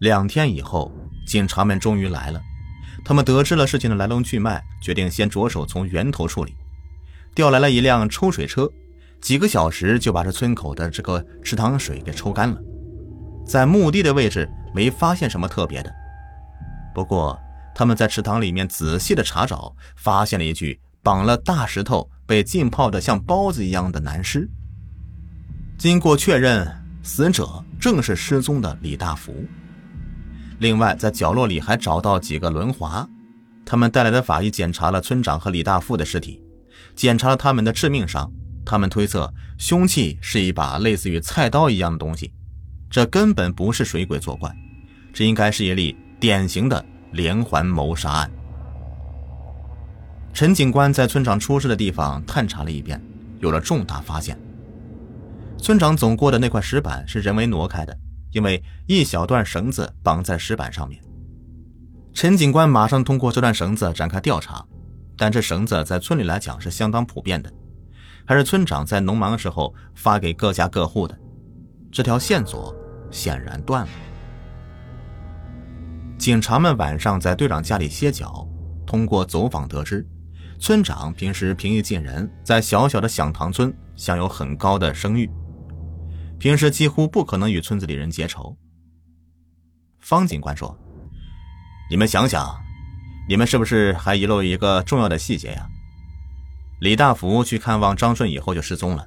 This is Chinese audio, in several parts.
两天以后，警察们终于来了。他们得知了事情的来龙去脉，决定先着手从源头处理。调来了一辆抽水车，几个小时就把这村口的这个池塘水给抽干了。在墓地的位置没发现什么特别的，不过他们在池塘里面仔细的查找，发现了一具绑了大石头、被浸泡的像包子一样的男尸。经过确认，死者正是失踪的李大福。另外，在角落里还找到几个轮滑。他们带来的法医检查了村长和李大富的尸体，检查了他们的致命伤。他们推测，凶器是一把类似于菜刀一样的东西。这根本不是水鬼作怪，这应该是一例典型的连环谋杀案。陈警官在村长出事的地方探查了一遍，有了重大发现。村长走过的那块石板是人为挪开的。因为一小段绳子绑在石板上面，陈警官马上通过这段绳子展开调查，但这绳子在村里来讲是相当普遍的，还是村长在农忙的时候发给各家各户的，这条线索显然断了。警察们晚上在队长家里歇脚，通过走访得知，村长平时平易近人，在小小的响塘村享有很高的声誉。平时几乎不可能与村子里人结仇。方警官说：“你们想想，你们是不是还遗漏一个重要的细节呀？李大福去看望张顺以后就失踪了，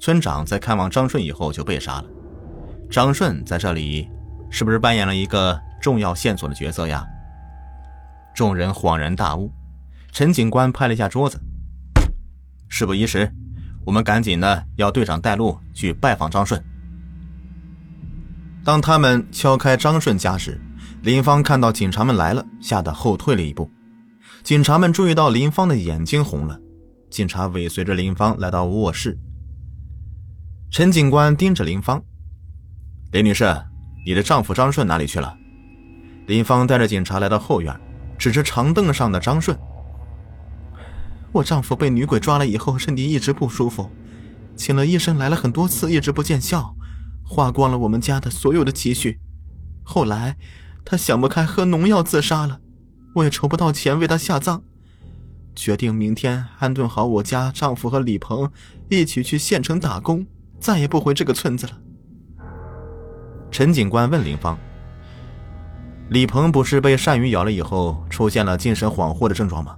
村长在看望张顺以后就被杀了。张顺在这里是不是扮演了一个重要线索的角色呀？”众人恍然大悟。陈警官拍了一下桌子：“事不宜迟。”我们赶紧的要队长带路去拜访张顺。当他们敲开张顺家时，林芳看到警察们来了，吓得后退了一步。警察们注意到林芳的眼睛红了，警察尾随着林芳来到卧室。陈警官盯着林芳：“林女士，你的丈夫张顺哪里去了？”林芳带着警察来到后院，指着长凳上的张顺。我丈夫被女鬼抓了以后，身体一直不舒服，请了医生来了很多次，一直不见效，花光了我们家的所有的积蓄。后来，他想不开，喝农药自杀了。我也筹不到钱为他下葬，决定明天安顿好我家丈夫和李鹏，一起去县城打工，再也不回这个村子了。陈警官问林芳：“李鹏不是被鳝鱼咬了以后，出现了精神恍惚的症状吗？”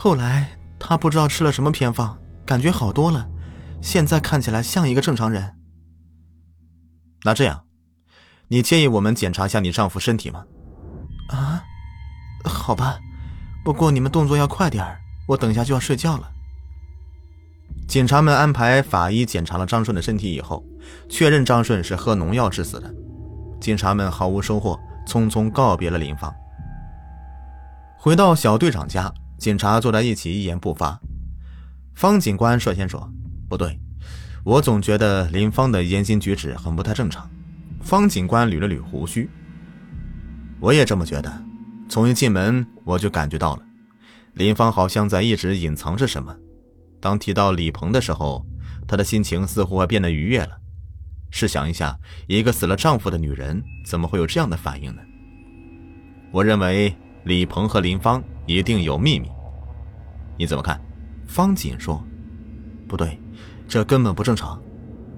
后来他不知道吃了什么偏方，感觉好多了，现在看起来像一个正常人。那这样，你介意我们检查一下你丈夫身体吗？啊，好吧，不过你们动作要快点我等下就要睡觉了。警察们安排法医检查了张顺的身体以后，确认张顺是喝农药致死的。警察们毫无收获，匆匆告别了林芳，回到小队长家。警察坐在一起，一言不发。方警官率先说：“不对，我总觉得林芳的言行举止很不太正常。”方警官捋了捋胡须：“我也这么觉得。从一进门我就感觉到了，林芳好像在一直隐藏着什么。当提到李鹏的时候，她的心情似乎还变得愉悦了。试想一下，一个死了丈夫的女人，怎么会有这样的反应呢？我认为李鹏和林芳。”一定有秘密，你怎么看？方锦说：“不对，这根本不正常。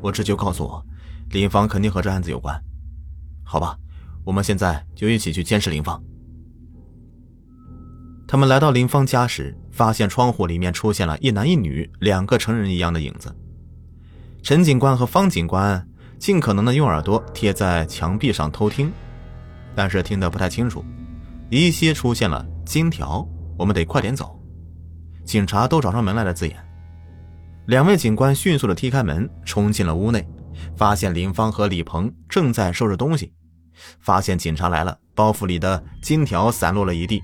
我直觉告诉我，林芳肯定和这案子有关。好吧，我们现在就一起去监视林芳。”他们来到林芳家时，发现窗户里面出现了一男一女两个成人一样的影子。陈警官和方警官尽可能的用耳朵贴在墙壁上偷听，但是听得不太清楚，依稀出现了。金条，我们得快点走。警察都找上门来了。字眼，两位警官迅速的踢开门，冲进了屋内，发现林芳和李鹏正在收拾东西。发现警察来了，包袱里的金条散落了一地。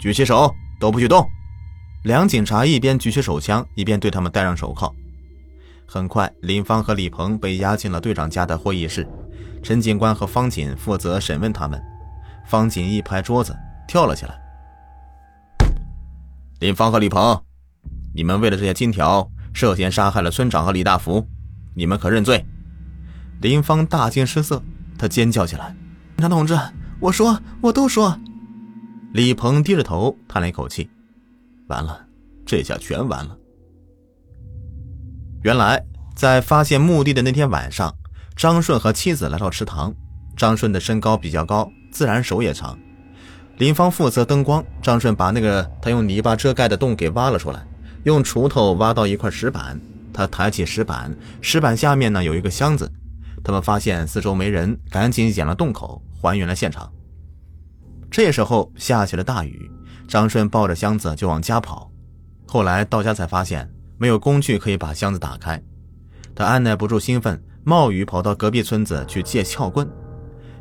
举起手，都不许动！两警察一边举起手枪，一边对他们戴上手铐。很快，林芳和李鹏被押进了队长家的会议室。陈警官和方锦负责审问他们。方锦一拍桌子，跳了起来。林芳和李鹏，你们为了这些金条涉嫌杀害了村长和李大福，你们可认罪？林芳大惊失色，他尖叫起来：“警察同志，我说，我都说。”李鹏低着头叹了一口气：“完了，这下全完了。”原来，在发现墓地的那天晚上，张顺和妻子来到池塘。张顺的身高比较高，自然手也长。林芳负责灯光，张顺把那个他用泥巴遮盖的洞给挖了出来，用锄头挖到一块石板。他抬起石板，石板下面呢有一个箱子。他们发现四周没人，赶紧掩了洞口，还原了现场。这时候下起了大雨，张顺抱着箱子就往家跑。后来到家才发现没有工具可以把箱子打开，他按耐不住兴奋，冒雨跑到隔壁村子去借撬棍。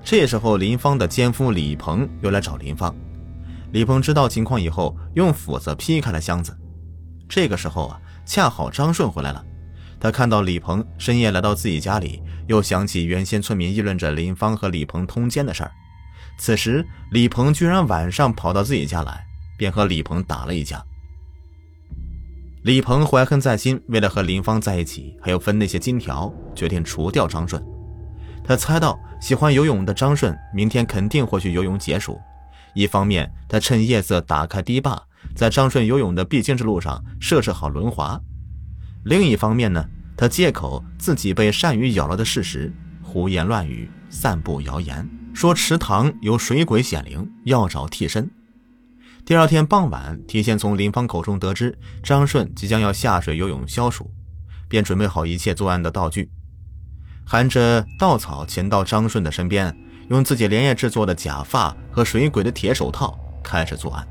这时候，林芳的奸夫李鹏又来找林芳。李鹏知道情况以后，用斧子劈开了箱子。这个时候啊，恰好张顺回来了。他看到李鹏深夜来到自己家里，又想起原先村民议论着林芳和李鹏通奸的事儿。此时，李鹏居然晚上跑到自己家来，便和李鹏打了一架。李鹏怀恨在心，为了和林芳在一起，还要分那些金条，决定除掉张顺。他猜到喜欢游泳的张顺明天肯定会去游泳解暑。一方面，他趁夜色打开堤坝，在张顺游泳的必经之路上设置好轮滑；另一方面呢，他借口自己被鳝鱼咬了的事实，胡言乱语，散布谣言，说池塘有水鬼显灵，要找替身。第二天傍晚，提前从林芳口中得知张顺即将要下水游泳消暑，便准备好一切作案的道具。含着稻草潜到张顺的身边，用自己连夜制作的假发和水鬼的铁手套开始作案。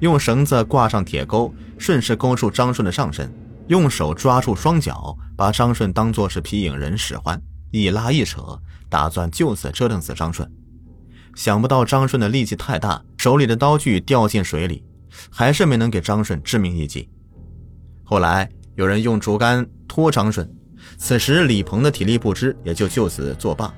用绳子挂上铁钩，顺势勾住张顺的上身，用手抓住双脚，把张顺当作是皮影人使唤，一拉一扯，打算就此折腾死张顺。想不到张顺的力气太大，手里的刀具掉进水里，还是没能给张顺致命一击。后来有人用竹竿拖张顺。此时，李鹏的体力不支，也就就此作罢。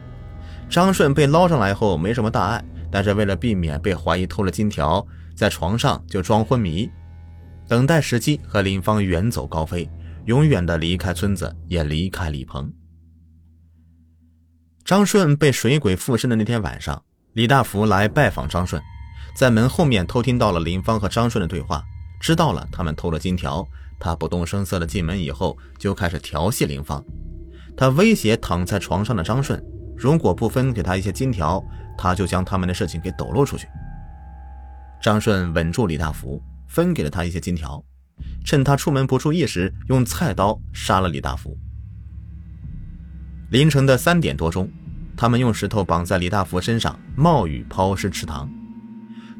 张顺被捞上来后没什么大碍，但是为了避免被怀疑偷了金条，在床上就装昏迷，等待时机和林芳远走高飞，永远的离开村子，也离开李鹏。张顺被水鬼附身的那天晚上，李大福来拜访张顺，在门后面偷听到了林芳和张顺的对话，知道了他们偷了金条。他不动声色的进门以后，就开始调戏林芳。他威胁躺在床上的张顺，如果不分给他一些金条，他就将他们的事情给抖露出去。张顺稳住李大福，分给了他一些金条，趁他出门不注意时，用菜刀杀了李大福。凌晨的三点多钟，他们用石头绑在李大福身上，冒雨抛尸池塘。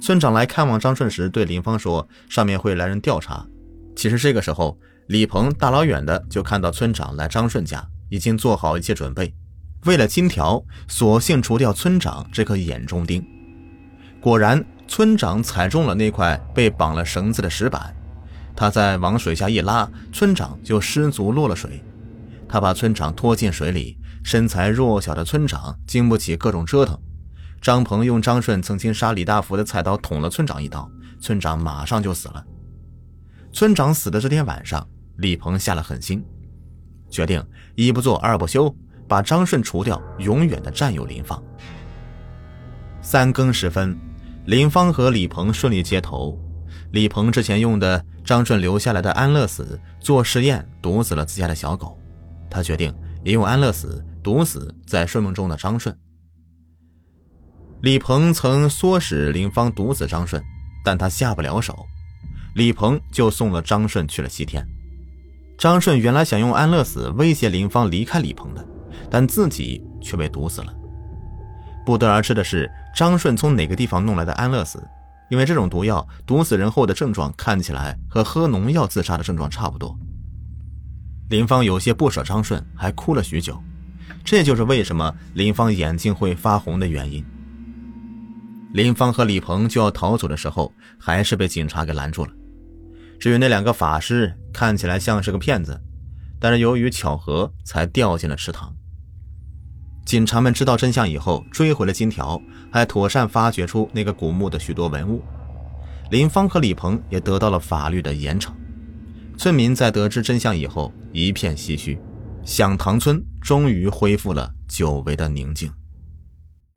村长来看望张顺时，对林芳说：“上面会来人调查。”其实这个时候，李鹏大老远的就看到村长来张顺家，已经做好一切准备。为了金条，索性除掉村长这颗眼中钉。果然，村长踩中了那块被绑了绳子的石板，他在往水下一拉，村长就失足落了水。他把村长拖进水里，身材弱小的村长经不起各种折腾。张鹏用张顺曾经杀李大福的菜刀捅了村长一刀，村长马上就死了。村长死的这天晚上，李鹏下了狠心，决定一不做二不休，把张顺除掉，永远的占有林芳。三更时分，林芳和李鹏顺利接头。李鹏之前用的张顺留下来的安乐死做试验，毒死了自家的小狗。他决定也用安乐死毒死在睡梦中的张顺。李鹏曾唆使林芳毒死张顺，但他下不了手。李鹏就送了张顺去了西天。张顺原来想用安乐死威胁林芳离开李鹏的，但自己却被毒死了。不得而知的是，张顺从哪个地方弄来的安乐死？因为这种毒药毒死人后的症状看起来和喝农药自杀的症状差不多。林芳有些不舍张顺，还哭了许久。这就是为什么林芳眼睛会发红的原因。林芳和李鹏就要逃走的时候，还是被警察给拦住了。至于那两个法师，看起来像是个骗子，但是由于巧合才掉进了池塘。警察们知道真相以后，追回了金条，还妥善发掘出那个古墓的许多文物。林芳和李鹏也得到了法律的严惩。村民在得知真相以后，一片唏嘘，响堂村终于恢复了久违的宁静。